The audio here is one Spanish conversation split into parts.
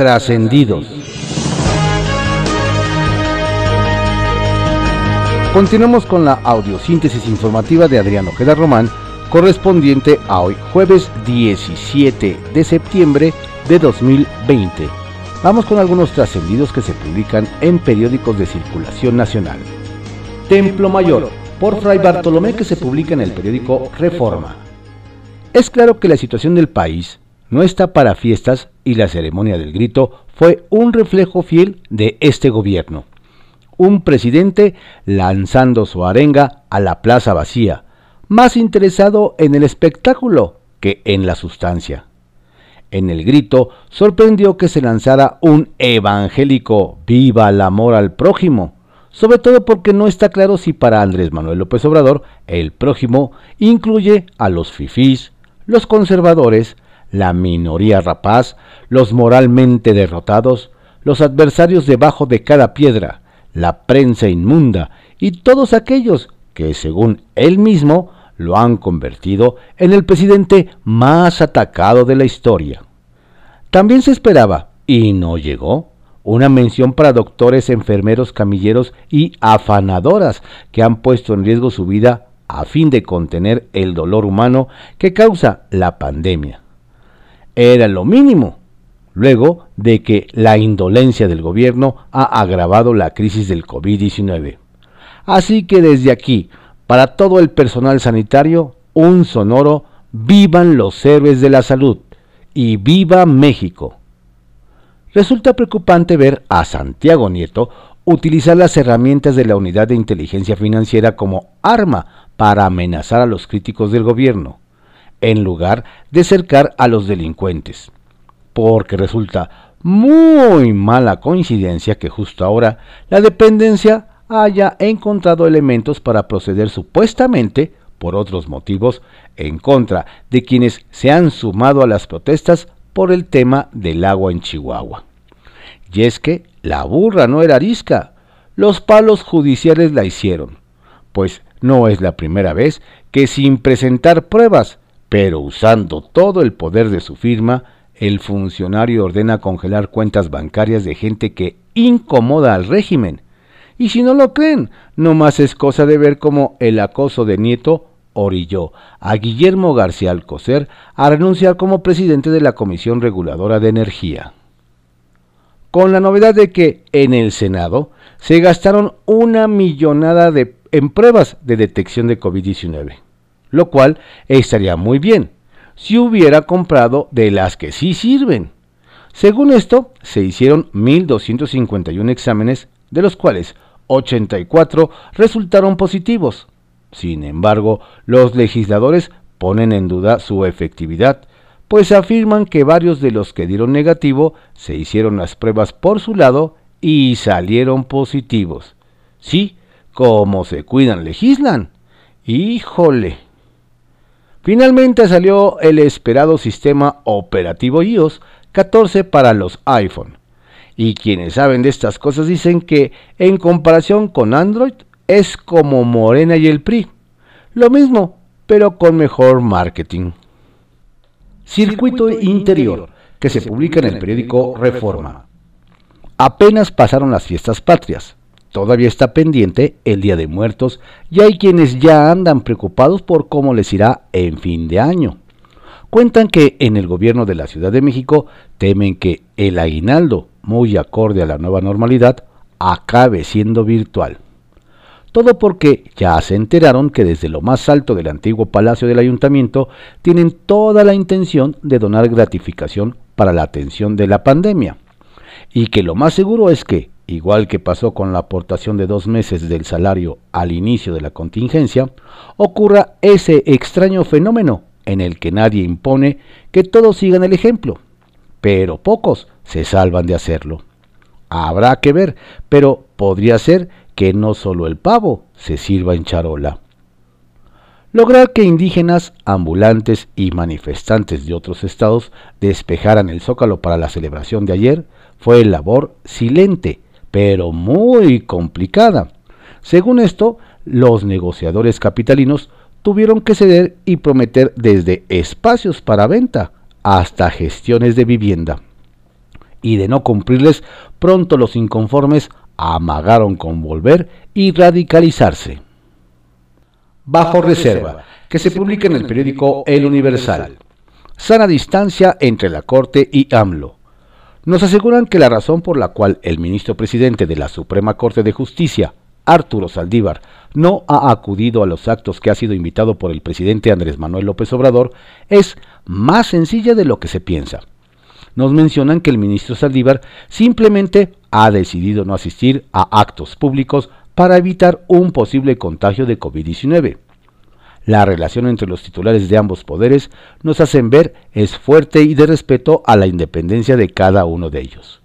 trascendidos. Continuamos con la audiosíntesis informativa de Adrián Ojeda Román, correspondiente a hoy, jueves 17 de septiembre de 2020. Vamos con algunos trascendidos que se publican en periódicos de circulación nacional. Templo Mayor, por Fray Bartolomé, que se publica en el periódico Reforma. Es claro que la situación del país no está para fiestas y la ceremonia del grito fue un reflejo fiel de este gobierno un presidente lanzando su arenga a la plaza vacía, más interesado en el espectáculo que en la sustancia. En el grito sorprendió que se lanzara un evangélico Viva el amor al prójimo, sobre todo porque no está claro si para Andrés Manuel López Obrador el prójimo incluye a los fifís, los conservadores, la minoría rapaz, los moralmente derrotados, los adversarios debajo de cada piedra, la prensa inmunda y todos aquellos que, según él mismo, lo han convertido en el presidente más atacado de la historia. También se esperaba, y no llegó, una mención para doctores, enfermeros, camilleros y afanadoras que han puesto en riesgo su vida a fin de contener el dolor humano que causa la pandemia. Era lo mínimo, luego de que la indolencia del gobierno ha agravado la crisis del COVID-19. Así que desde aquí, para todo el personal sanitario, un sonoro vivan los héroes de la salud y viva México. Resulta preocupante ver a Santiago Nieto utilizar las herramientas de la Unidad de Inteligencia Financiera como arma para amenazar a los críticos del gobierno, en lugar de cercar a los delincuentes porque resulta muy mala coincidencia que justo ahora la dependencia haya encontrado elementos para proceder supuestamente, por otros motivos, en contra de quienes se han sumado a las protestas por el tema del agua en Chihuahua. Y es que la burra no era arisca, los palos judiciales la hicieron, pues no es la primera vez que sin presentar pruebas, pero usando todo el poder de su firma, el funcionario ordena congelar cuentas bancarias de gente que incomoda al régimen. Y si no lo creen, no más es cosa de ver cómo el acoso de Nieto orilló a Guillermo García Alcocer a renunciar como presidente de la Comisión Reguladora de Energía. Con la novedad de que en el Senado se gastaron una millonada en pruebas de detección de COVID-19, lo cual estaría muy bien, si hubiera comprado de las que sí sirven. Según esto, se hicieron 1.251 exámenes, de los cuales 84 resultaron positivos. Sin embargo, los legisladores ponen en duda su efectividad, pues afirman que varios de los que dieron negativo se hicieron las pruebas por su lado y salieron positivos. Sí, como se cuidan, legislan. Híjole. Finalmente salió el esperado sistema operativo iOS 14 para los iPhone. Y quienes saben de estas cosas dicen que en comparación con Android es como Morena y el PRI. Lo mismo, pero con mejor marketing. Circuito Interior, que se publica en el periódico Reforma. Apenas pasaron las fiestas patrias. Todavía está pendiente el Día de Muertos y hay quienes ya andan preocupados por cómo les irá en fin de año. Cuentan que en el gobierno de la Ciudad de México temen que el aguinaldo, muy acorde a la nueva normalidad, acabe siendo virtual. Todo porque ya se enteraron que desde lo más alto del antiguo palacio del ayuntamiento tienen toda la intención de donar gratificación para la atención de la pandemia. Y que lo más seguro es que igual que pasó con la aportación de dos meses del salario al inicio de la contingencia, ocurra ese extraño fenómeno en el que nadie impone que todos sigan el ejemplo, pero pocos se salvan de hacerlo. Habrá que ver, pero podría ser que no solo el pavo se sirva en charola. Lograr que indígenas, ambulantes y manifestantes de otros estados despejaran el zócalo para la celebración de ayer fue labor silente, pero muy complicada. Según esto, los negociadores capitalinos tuvieron que ceder y prometer desde espacios para venta hasta gestiones de vivienda. y de no cumplirles, pronto los inconformes amagaron con volver y radicalizarse. Bajo reserva, que se publica en el periódico El Universal. Sana distancia entre la Corte y AMLO. Nos aseguran que la razón por la cual el ministro presidente de la Suprema Corte de Justicia, Arturo Saldívar, no ha acudido a los actos que ha sido invitado por el presidente Andrés Manuel López Obrador es más sencilla de lo que se piensa. Nos mencionan que el ministro Saldívar simplemente ha decidido no asistir a actos públicos para evitar un posible contagio de COVID-19. La relación entre los titulares de ambos poderes nos hacen ver es fuerte y de respeto a la independencia de cada uno de ellos.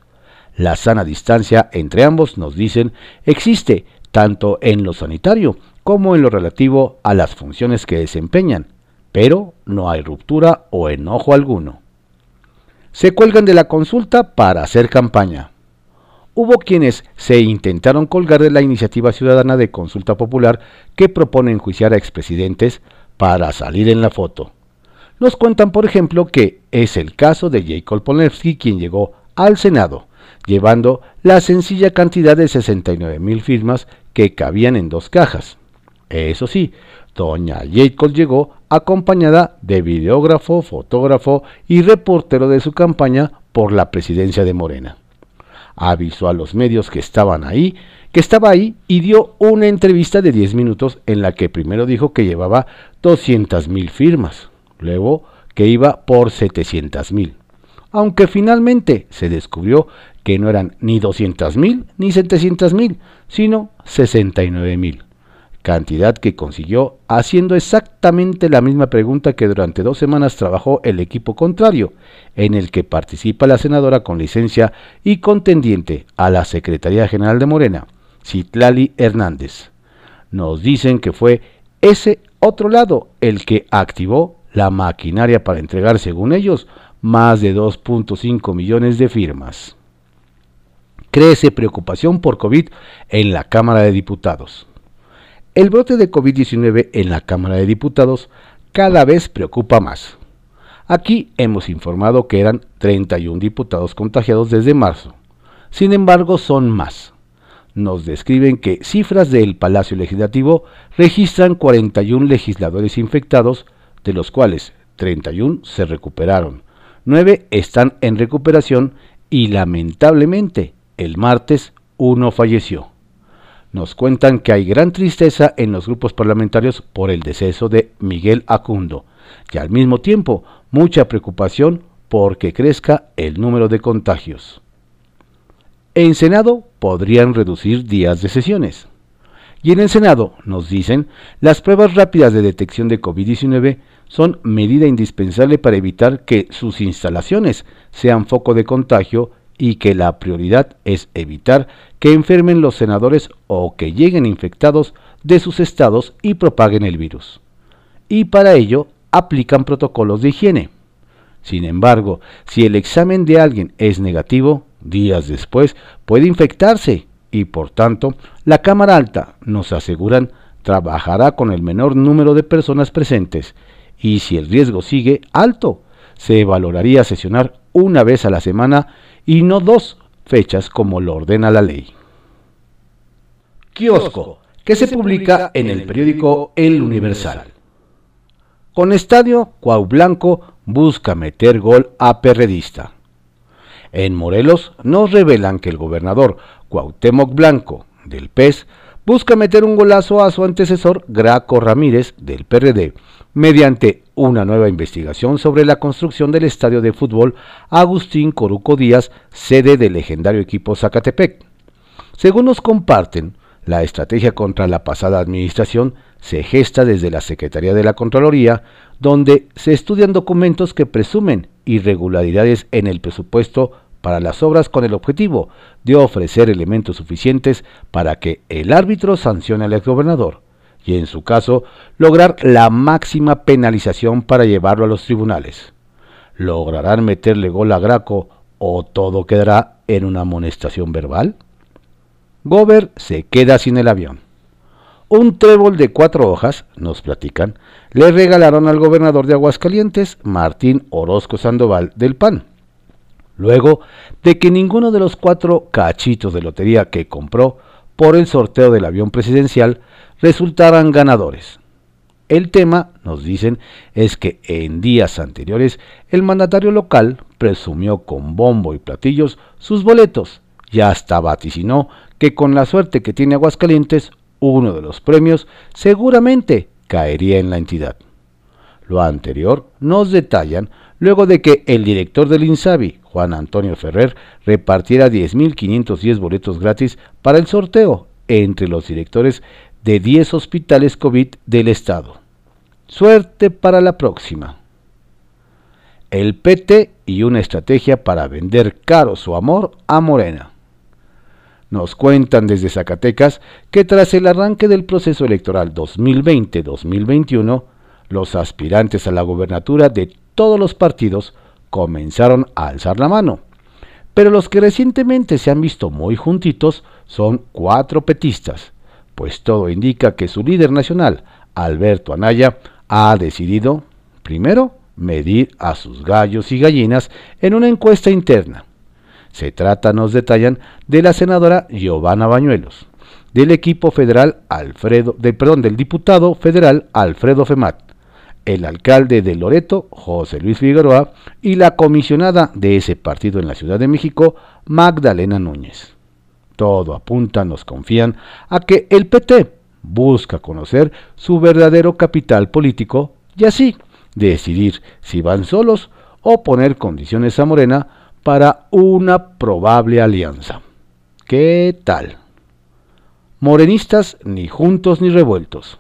La sana distancia entre ambos, nos dicen, existe tanto en lo sanitario como en lo relativo a las funciones que desempeñan, pero no hay ruptura o enojo alguno. Se cuelgan de la consulta para hacer campaña. Hubo quienes se intentaron colgar de la iniciativa ciudadana de consulta popular que propone enjuiciar a expresidentes para salir en la foto. Nos cuentan, por ejemplo, que es el caso de Jacob Polensky quien llegó al Senado, llevando la sencilla cantidad de 69 mil firmas que cabían en dos cajas. Eso sí, doña Jacob llegó acompañada de videógrafo, fotógrafo y reportero de su campaña por la presidencia de Morena. Avisó a los medios que estaban ahí, que estaba ahí y dio una entrevista de 10 minutos en la que primero dijo que llevaba 200 mil firmas, luego que iba por 700 mil, aunque finalmente se descubrió que no eran ni 200 mil ni 700 mil, sino 69 mil, cantidad que consiguió haciendo exactamente la misma pregunta que durante dos semanas trabajó el equipo contrario, en el que participa la senadora con licencia y contendiente a la Secretaría General de Morena, Citlali Hernández. Nos dicen que fue ese otro lado el que activó la maquinaria para entregar, según ellos, más de 2.5 millones de firmas crece preocupación por COVID en la Cámara de Diputados. El brote de COVID-19 en la Cámara de Diputados cada vez preocupa más. Aquí hemos informado que eran 31 diputados contagiados desde marzo. Sin embargo, son más. Nos describen que cifras del Palacio Legislativo registran 41 legisladores infectados, de los cuales 31 se recuperaron, 9 están en recuperación y lamentablemente el martes uno falleció. Nos cuentan que hay gran tristeza en los grupos parlamentarios por el deceso de Miguel Acundo y al mismo tiempo mucha preocupación porque crezca el número de contagios. En Senado podrían reducir días de sesiones. Y en el Senado, nos dicen, las pruebas rápidas de detección de COVID-19 son medida indispensable para evitar que sus instalaciones sean foco de contagio y que la prioridad es evitar que enfermen los senadores o que lleguen infectados de sus estados y propaguen el virus. Y para ello aplican protocolos de higiene. Sin embargo, si el examen de alguien es negativo, días después puede infectarse y por tanto la Cámara Alta, nos aseguran, trabajará con el menor número de personas presentes y si el riesgo sigue alto, se valoraría sesionar una vez a la semana y no dos fechas como lo ordena la ley. Kiosco, que se publica en el periódico El Universal. Con estadio, Cuau Blanco busca meter gol a perredista. En Morelos nos revelan que el gobernador Cuauhtémoc Blanco, del PES, busca meter un golazo a su antecesor Graco Ramírez, del PRD, mediante una nueva investigación sobre la construcción del estadio de fútbol Agustín Coruco Díaz, sede del legendario equipo Zacatepec. Según nos comparten, la estrategia contra la pasada administración se gesta desde la Secretaría de la Contraloría, donde se estudian documentos que presumen irregularidades en el presupuesto para las obras con el objetivo de ofrecer elementos suficientes para que el árbitro sancione al exgobernador y en su caso lograr la máxima penalización para llevarlo a los tribunales. ¿Lograrán meterle gol a Graco o todo quedará en una amonestación verbal? Gober se queda sin el avión. Un trébol de cuatro hojas, nos platican, le regalaron al gobernador de Aguascalientes, Martín Orozco Sandoval del PAN. Luego de que ninguno de los cuatro cachitos de lotería que compró por el sorteo del avión presidencial resultaran ganadores. El tema, nos dicen, es que en días anteriores el mandatario local presumió con bombo y platillos sus boletos y hasta vaticinó que con la suerte que tiene Aguascalientes, uno de los premios seguramente caería en la entidad. Lo anterior nos detallan luego de que el director del INSABI, Juan Antonio Ferrer, repartiera 10.510 boletos gratis para el sorteo entre los directores de 10 hospitales COVID del Estado. Suerte para la próxima. El PT y una estrategia para vender caro su amor a Morena. Nos cuentan desde Zacatecas que tras el arranque del proceso electoral 2020-2021, los aspirantes a la gobernatura de todos los partidos comenzaron a alzar la mano. Pero los que recientemente se han visto muy juntitos son cuatro petistas, pues todo indica que su líder nacional, Alberto Anaya, ha decidido, primero, medir a sus gallos y gallinas en una encuesta interna. Se trata, nos detallan, de la senadora Giovanna Bañuelos, del equipo federal Alfredo, de, perdón, del diputado federal Alfredo Femat, el alcalde de Loreto, José Luis Figueroa, y la comisionada de ese partido en la Ciudad de México, Magdalena Núñez. Todo apunta, nos confían, a que el PT busca conocer su verdadero capital político y así decidir si van solos o poner condiciones a Morena para una probable alianza. ¿Qué tal? Morenistas ni juntos ni revueltos.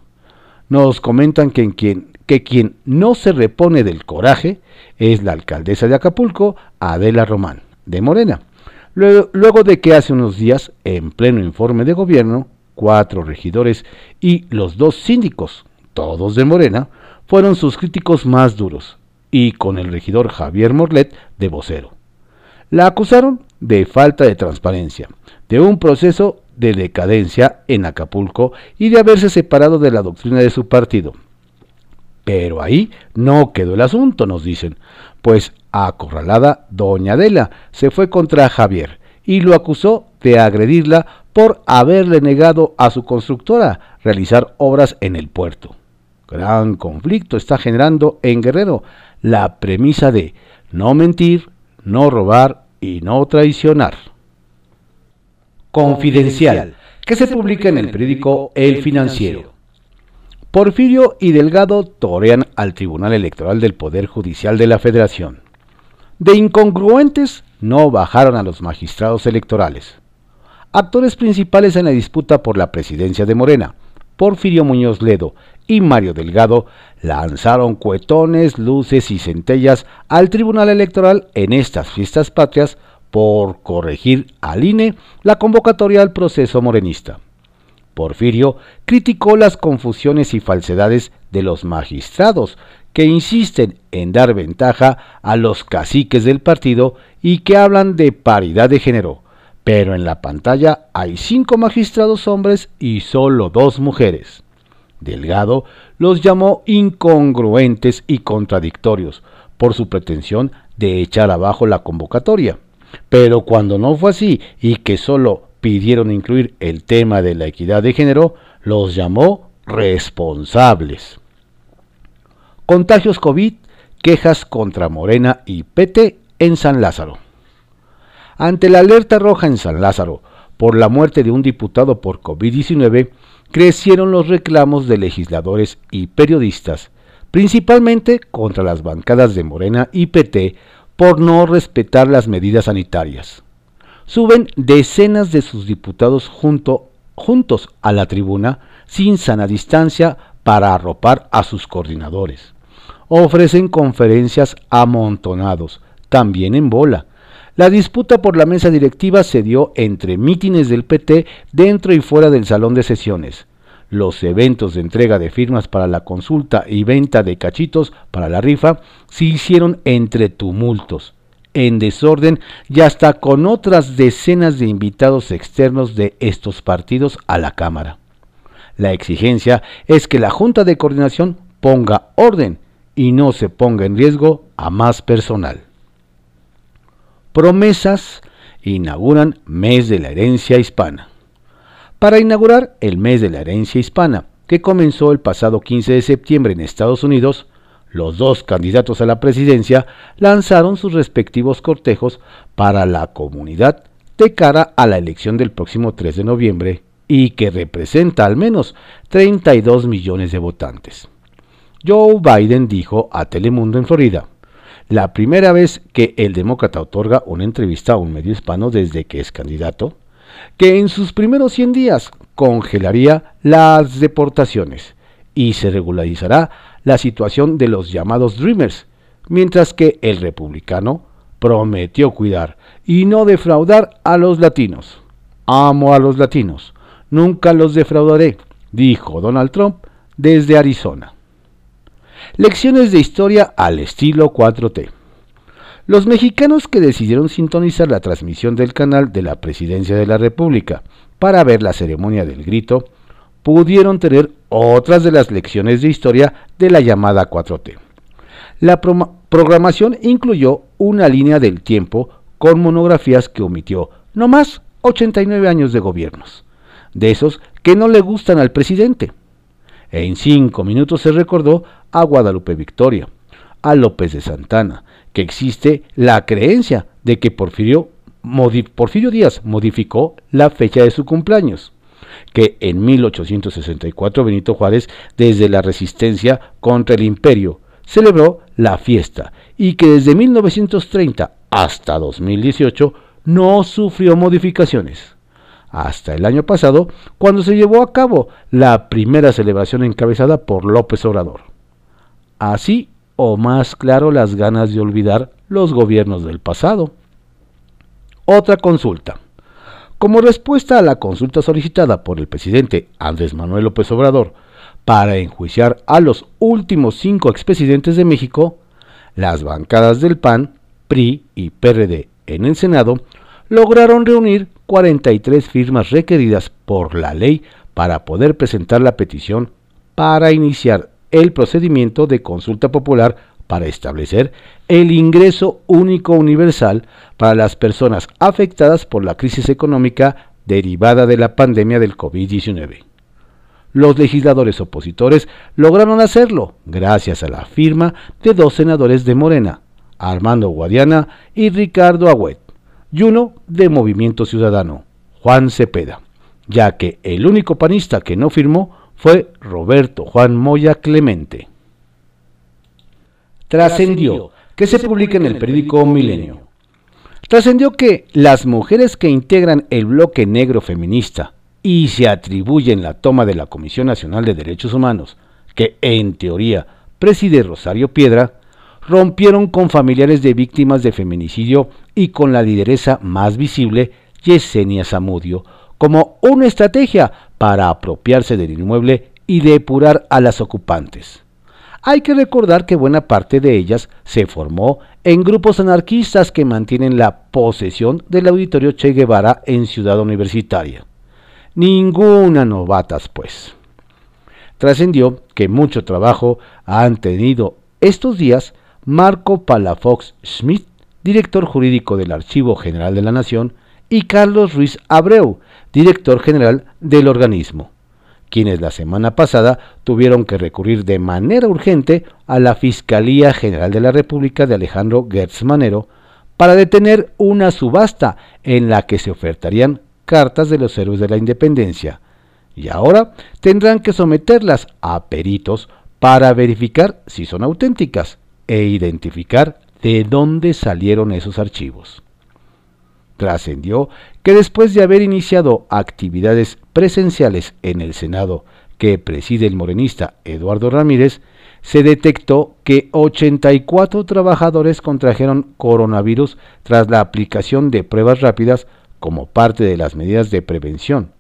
Nos comentan que, quien, que quien no se repone del coraje es la alcaldesa de Acapulco, Adela Román, de Morena. Luego, luego de que hace unos días, en pleno informe de gobierno, cuatro regidores y los dos síndicos, todos de Morena, fueron sus críticos más duros, y con el regidor Javier Morlet de vocero. La acusaron de falta de transparencia, de un proceso de decadencia en Acapulco y de haberse separado de la doctrina de su partido. Pero ahí no quedó el asunto, nos dicen, pues acorralada, doña Adela se fue contra Javier y lo acusó de agredirla por haberle negado a su constructora realizar obras en el puerto. Gran conflicto está generando en Guerrero la premisa de no mentir, no robar y no traicionar. Confidencial, que se publica en el periódico El Financiero. Porfirio y Delgado torean al Tribunal Electoral del Poder Judicial de la Federación. De incongruentes no bajaron a los magistrados electorales. Actores principales en la disputa por la presidencia de Morena, Porfirio Muñoz Ledo y Mario Delgado, lanzaron cuetones, luces y centellas al Tribunal Electoral en estas fiestas patrias por corregir al INE la convocatoria al proceso morenista. Porfirio criticó las confusiones y falsedades de los magistrados que insisten en dar ventaja a los caciques del partido y que hablan de paridad de género, pero en la pantalla hay cinco magistrados hombres y solo dos mujeres. Delgado los llamó incongruentes y contradictorios por su pretensión de echar abajo la convocatoria. Pero cuando no fue así y que solo pidieron incluir el tema de la equidad de género, los llamó responsables. Contagios COVID, quejas contra Morena y PT en San Lázaro. Ante la alerta roja en San Lázaro por la muerte de un diputado por COVID-19, crecieron los reclamos de legisladores y periodistas, principalmente contra las bancadas de Morena y PT por no respetar las medidas sanitarias. Suben decenas de sus diputados juntos a la tribuna sin sana distancia para arropar a sus coordinadores. Ofrecen conferencias amontonados, también en bola, la disputa por la mesa directiva se dio entre mítines del PT dentro y fuera del salón de sesiones. Los eventos de entrega de firmas para la consulta y venta de cachitos para la rifa se hicieron entre tumultos, en desorden y hasta con otras decenas de invitados externos de estos partidos a la Cámara. La exigencia es que la Junta de Coordinación ponga orden y no se ponga en riesgo a más personal. promesas, inauguran Mes de la Herencia Hispana. Para inaugurar el Mes de la Herencia Hispana, que comenzó el pasado 15 de septiembre en Estados Unidos, los dos candidatos a la presidencia lanzaron sus respectivos cortejos para la comunidad de cara a la elección del próximo 3 de noviembre y que representa al menos 32 millones de votantes. Joe Biden dijo a Telemundo en Florida, la primera vez que el demócrata otorga una entrevista a un medio hispano desde que es candidato, que en sus primeros 100 días congelaría las deportaciones y se regularizará la situación de los llamados Dreamers, mientras que el republicano prometió cuidar y no defraudar a los latinos. Amo a los latinos, nunca los defraudaré, dijo Donald Trump desde Arizona. Lecciones de historia al estilo 4T. Los mexicanos que decidieron sintonizar la transmisión del canal de la Presidencia de la República para ver la ceremonia del grito, pudieron tener otras de las lecciones de historia de la llamada 4T. La programación incluyó una línea del tiempo con monografías que omitió no más 89 años de gobiernos, de esos que no le gustan al presidente. En cinco minutos se recordó a Guadalupe Victoria, a López de Santana, que existe la creencia de que Porfirio, Porfirio Díaz modificó la fecha de su cumpleaños, que en 1864 Benito Juárez, desde la resistencia contra el imperio, celebró la fiesta y que desde 1930 hasta 2018 no sufrió modificaciones. Hasta el año pasado, cuando se llevó a cabo la primera celebración encabezada por López Obrador. Así o más claro las ganas de olvidar los gobiernos del pasado. Otra consulta. Como respuesta a la consulta solicitada por el presidente Andrés Manuel López Obrador para enjuiciar a los últimos cinco expresidentes de México, las bancadas del PAN, PRI y PRD en el Senado lograron reunir 43 firmas requeridas por la ley para poder presentar la petición para iniciar el procedimiento de consulta popular para establecer el ingreso único universal para las personas afectadas por la crisis económica derivada de la pandemia del COVID-19. Los legisladores opositores lograron hacerlo gracias a la firma de dos senadores de Morena, Armando Guadiana y Ricardo Agüet, y uno de Movimiento Ciudadano, Juan Cepeda, ya que el único panista que no firmó fue Roberto Juan Moya Clemente. Trascendió que se publica en el periódico Milenio. Trascendió que las mujeres que integran el bloque negro feminista y se atribuyen la toma de la Comisión Nacional de Derechos Humanos, que en teoría preside Rosario Piedra, rompieron con familiares de víctimas de feminicidio y con la lideresa más visible, Yesenia Zamudio, como una estrategia para apropiarse del inmueble y depurar a las ocupantes. Hay que recordar que buena parte de ellas se formó en grupos anarquistas que mantienen la posesión del auditorio Che Guevara en Ciudad Universitaria. Ninguna novatas, pues. Trascendió que mucho trabajo han tenido estos días Marco Palafox Schmidt, director jurídico del Archivo General de la Nación, y Carlos Ruiz Abreu, director general del organismo, quienes la semana pasada tuvieron que recurrir de manera urgente a la Fiscalía General de la República de Alejandro Gertz Manero para detener una subasta en la que se ofertarían cartas de los héroes de la independencia, y ahora tendrán que someterlas a peritos para verificar si son auténticas e identificar de dónde salieron esos archivos. Trascendió que después de haber iniciado actividades presenciales en el Senado que preside el morenista Eduardo Ramírez, se detectó que 84 trabajadores contrajeron coronavirus tras la aplicación de pruebas rápidas como parte de las medidas de prevención,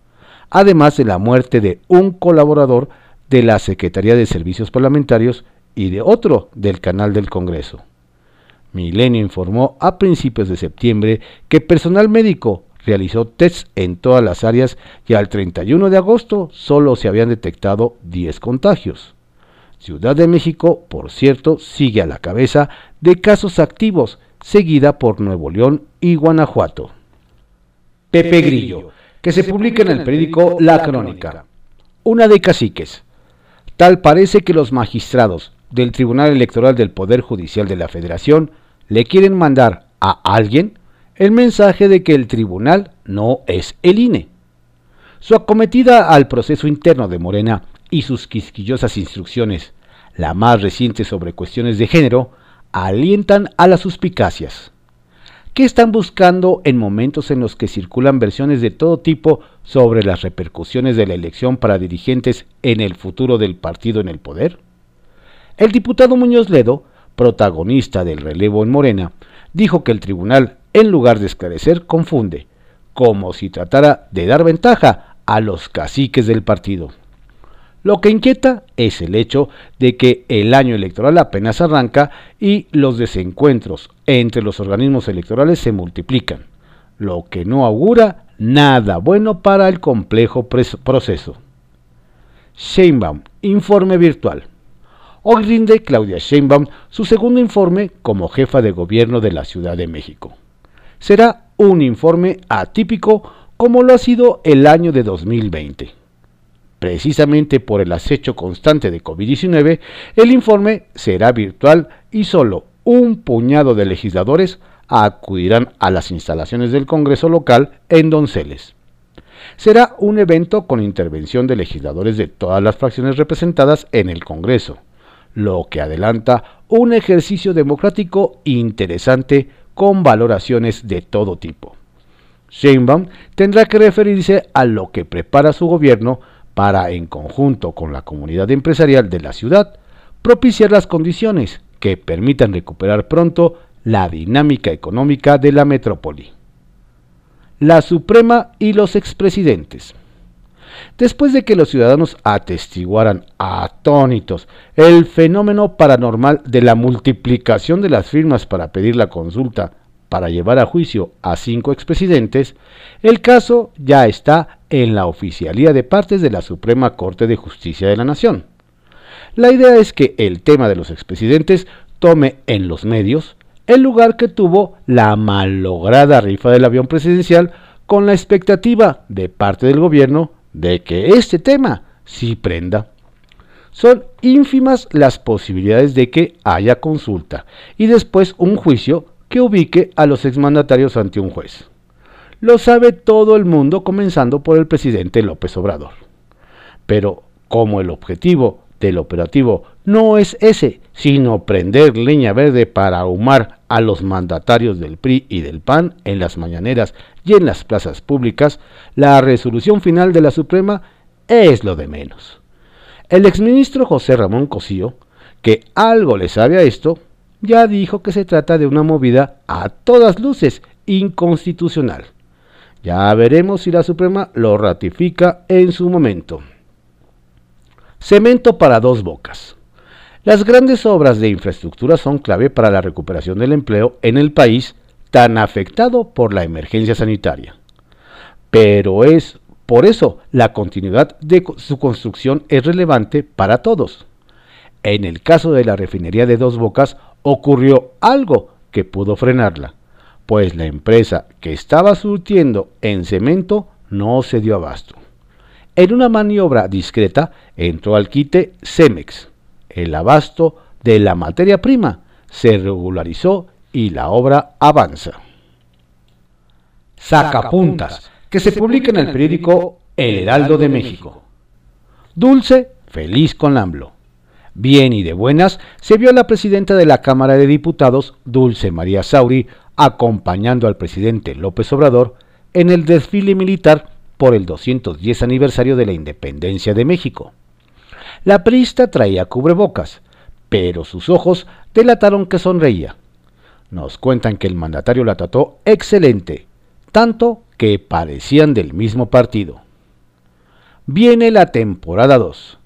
además de la muerte de un colaborador de la Secretaría de Servicios Parlamentarios y de otro del canal del Congreso. Milenio informó a principios de septiembre que personal médico realizó tests en todas las áreas y al 31 de agosto solo se habían detectado 10 contagios. Ciudad de México, por cierto, sigue a la cabeza de casos activos, seguida por Nuevo León y Guanajuato. Pepe Grillo, que se publica en el periódico La Crónica. Una de caciques. Tal parece que los magistrados del Tribunal Electoral del Poder Judicial de la Federación le quieren mandar a alguien el mensaje de que el tribunal no es el INE. Su acometida al proceso interno de Morena y sus quisquillosas instrucciones, la más reciente sobre cuestiones de género, alientan a las suspicacias. ¿Qué están buscando en momentos en los que circulan versiones de todo tipo sobre las repercusiones de la elección para dirigentes en el futuro del partido en el poder? El diputado Muñoz Ledo, protagonista del relevo en Morena, dijo que el tribunal, en lugar de esclarecer, confunde, como si tratara de dar ventaja a los caciques del partido. Lo que inquieta es el hecho de que el año electoral apenas arranca y los desencuentros entre los organismos electorales se multiplican, lo que no augura nada bueno para el complejo proceso. Sheinbaum, informe virtual. Hoy rinde Claudia Sheinbaum su segundo informe como jefa de gobierno de la Ciudad de México. Será un informe atípico como lo ha sido el año de 2020 Precisamente por el acecho constante de COVID-19, el informe será virtual y solo un puñado de legisladores acudirán a las instalaciones del Congreso local en Donceles. Será un evento con intervención de legisladores de todas las fracciones representadas en el Congreso, lo que adelanta un ejercicio democrático interesante con valoraciones de todo tipo. Sheinbaum tendrá que referirse a lo que prepara su gobierno para, en conjunto con la comunidad empresarial de la ciudad, propiciar las condiciones que permitan recuperar pronto la dinámica económica de la metrópoli. La Suprema y los expresidentes. Después de que los ciudadanos atestiguaran atónitos el fenómeno paranormal de la multiplicación de las firmas para pedir la consulta para llevar a juicio a cinco expresidentes, el caso ya está en la oficialía de partes de la Suprema Corte de Justicia de la Nación. La idea es que el tema de los expresidentes tome en los medios el lugar que tuvo la malograda rifa del avión presidencial con la expectativa de parte del gobierno de que este tema sí prenda. Son ínfimas las posibilidades de que haya consulta y después un juicio que ubique a los exmandatarios ante un juez. Lo sabe todo el mundo, comenzando por el presidente López Obrador. Pero como el objetivo del operativo no es ese, sino prender leña verde para ahumar a los mandatarios del PRI y del PAN en las mañaneras y en las plazas públicas, la resolución final de la Suprema es lo de menos. El exministro José Ramón Cosío, que algo le sabe a esto, ya dijo que se trata de una movida a todas luces inconstitucional. Ya veremos si la Suprema lo ratifica en su momento. Cemento para dos bocas. Las grandes obras de infraestructura son clave para la recuperación del empleo en el país tan afectado por la emergencia sanitaria. Pero es por eso la continuidad de su construcción es relevante para todos. En el caso de la refinería de Dos Bocas ocurrió algo que pudo frenarla, pues la empresa que estaba surtiendo en cemento no se dio abasto. En una maniobra discreta entró al quite Cemex. El abasto de la materia prima se regularizó y la obra avanza. Sacapuntas, que se publica en el periódico El Heraldo de México. Dulce, feliz con AMLO. Bien y de buenas, se vio a la presidenta de la Cámara de Diputados, Dulce María Sauri, acompañando al presidente López Obrador en el desfile militar por el 210 aniversario de la independencia de México. La priista traía cubrebocas, pero sus ojos delataron que sonreía. Nos cuentan que el mandatario la trató excelente, tanto que parecían del mismo partido. Viene la temporada 2.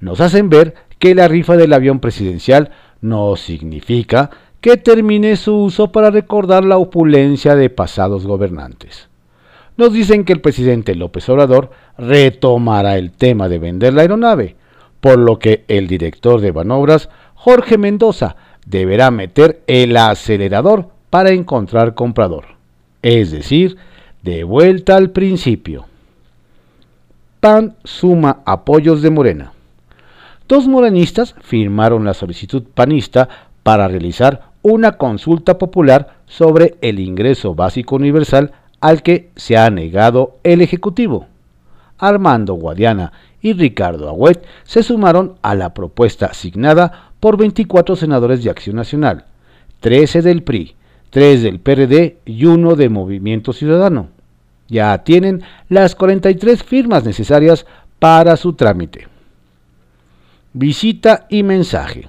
Nos hacen ver que la rifa del avión presidencial no significa que termine su uso para recordar la opulencia de pasados gobernantes. Nos dicen que el presidente López Obrador retomará el tema de vender la aeronave, por lo que el director de Banobras, Jorge Mendoza, deberá meter el acelerador para encontrar comprador. Es decir, de vuelta al principio. PAN suma apoyos de Morena. Dos morenistas firmaron la solicitud panista para realizar una consulta popular sobre el ingreso básico universal al que se ha negado el Ejecutivo. Armando Guadiana y Ricardo Agüet se sumaron a la propuesta asignada por 24 senadores de Acción Nacional, 13 del PRI, 3 del PRD y 1 de Movimiento Ciudadano. Ya tienen las 43 firmas necesarias para su trámite. Visita y mensaje.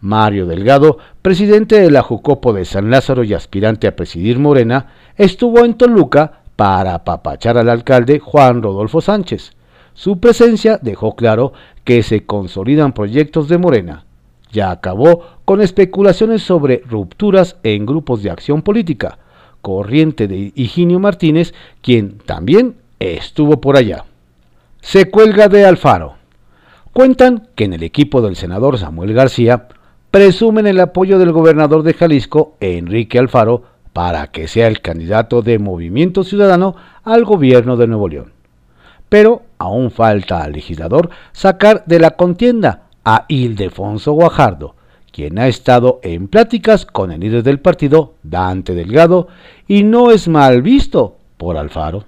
Mario Delgado, presidente de la Jucopo de San Lázaro y aspirante a presidir Morena, estuvo en Toluca para apapachar al alcalde Juan Rodolfo Sánchez. Su presencia dejó claro que se consolidan proyectos de Morena. Ya acabó con especulaciones sobre rupturas en grupos de acción política, corriente de Higinio Martínez, quien también estuvo por allá. Se cuelga de Alfaro. Cuentan que en el equipo del senador Samuel García presumen el apoyo del gobernador de Jalisco, Enrique Alfaro, para que sea el candidato de Movimiento Ciudadano al gobierno de Nuevo León. Pero aún falta al legislador sacar de la contienda a Ildefonso Guajardo, quien ha estado en pláticas con el líder del partido, Dante Delgado, y no es mal visto por Alfaro.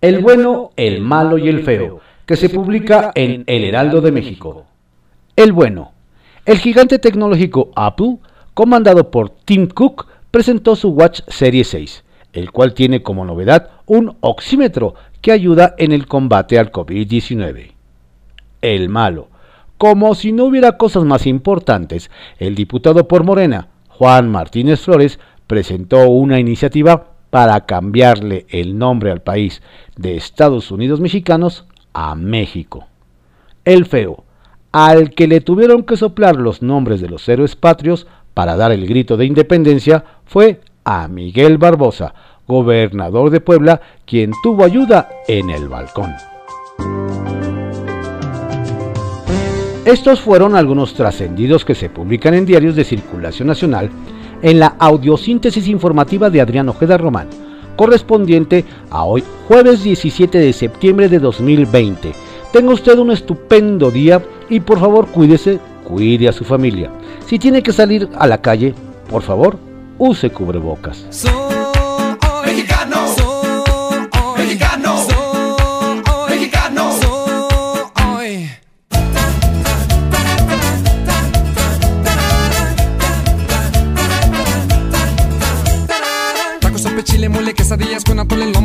El bueno, el malo y el feo, que se publica en El Heraldo de México. El bueno, el gigante tecnológico Apple, comandado por Tim Cook, presentó su Watch Series 6, el cual tiene como novedad un oxímetro que ayuda en el combate al COVID-19. El malo. Como si no hubiera cosas más importantes, el diputado por Morena, Juan Martínez Flores, presentó una iniciativa para cambiarle el nombre al país de Estados Unidos mexicanos a México. El feo al que le tuvieron que soplar los nombres de los héroes patrios para dar el grito de independencia fue a Miguel Barbosa, gobernador de Puebla, quien tuvo ayuda en el balcón. Estos fueron algunos trascendidos que se publican en diarios de circulación nacional en la audiosíntesis informativa de Adrián Ojeda Román, correspondiente a hoy jueves 17 de septiembre de 2020. Tenga usted un estupendo día y por favor cuídese, cuide a su familia. Si tiene que salir a la calle, por favor, use cubrebocas.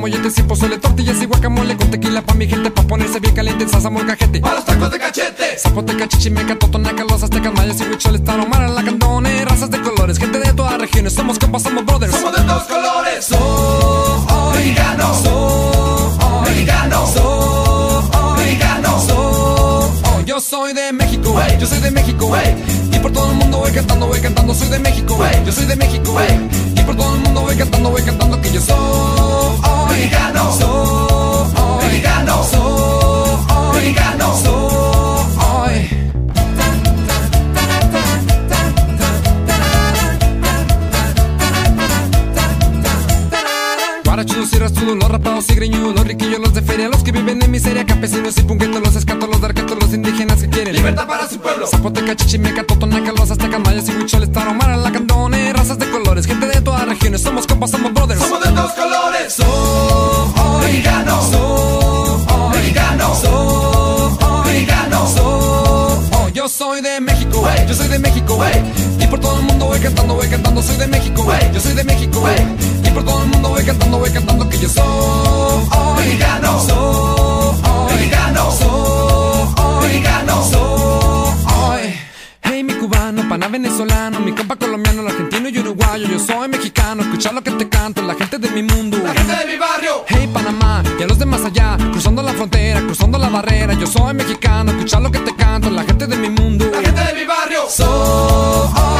Yetes y pozole, tortillas y guacamole con tequila pa' mi gente, pa' ponerse bien caliente, salsa molcajete. Pa' los tacos de cachete. Zapoteca, chichimeca, totonaca, los aztecas, mayas y huicholes, taromara, la candone, razas de colores, gente de todas regiones, somos compas, somos brothers. Somos de todos colores. Soy mexicano. Soy mexicano. Soy mexicano. Soy. Yo soy de México. Yo soy de México. Y por todo el mundo voy cantando, voy cantando, soy de México. Yo soy de México por todo el mundo voy cantando, voy cantando que yo soy mexicano, soy mexicano, soy mexicano, soy. Guarachudos y rastudos, los rapados y greñudos, los riquillos, los de feria, los que viven en miseria, campesinos y punquetos, los escatos, los darquetos, los indígenas que quieren libertad para su pueblo. Zapoteca, chichimeca, totonaca, los aztecas, mayas y huicholes, taromara, la candone, razas de colores, gente de todas regiones, somos compas, somos brothers. Somos de todos colores. Soy de México. Y por todo el mundo voy cantando, voy cantando, soy de México. Yo soy de México. Y por todo el mundo voy cantando, voy cantando que yo soy mexicano. Soy mexicano. Soy mexicano. Soy. Hey, mi cubano, pana venezolano, mi compa colombiano, la yo soy mexicano, escucha lo que te canto, la gente de mi mundo, la gente de mi barrio. Hey Panamá, y a los de más allá, cruzando la frontera, cruzando la barrera, yo soy mexicano, escucha lo que te canto, la gente de mi mundo, Rádio. Sou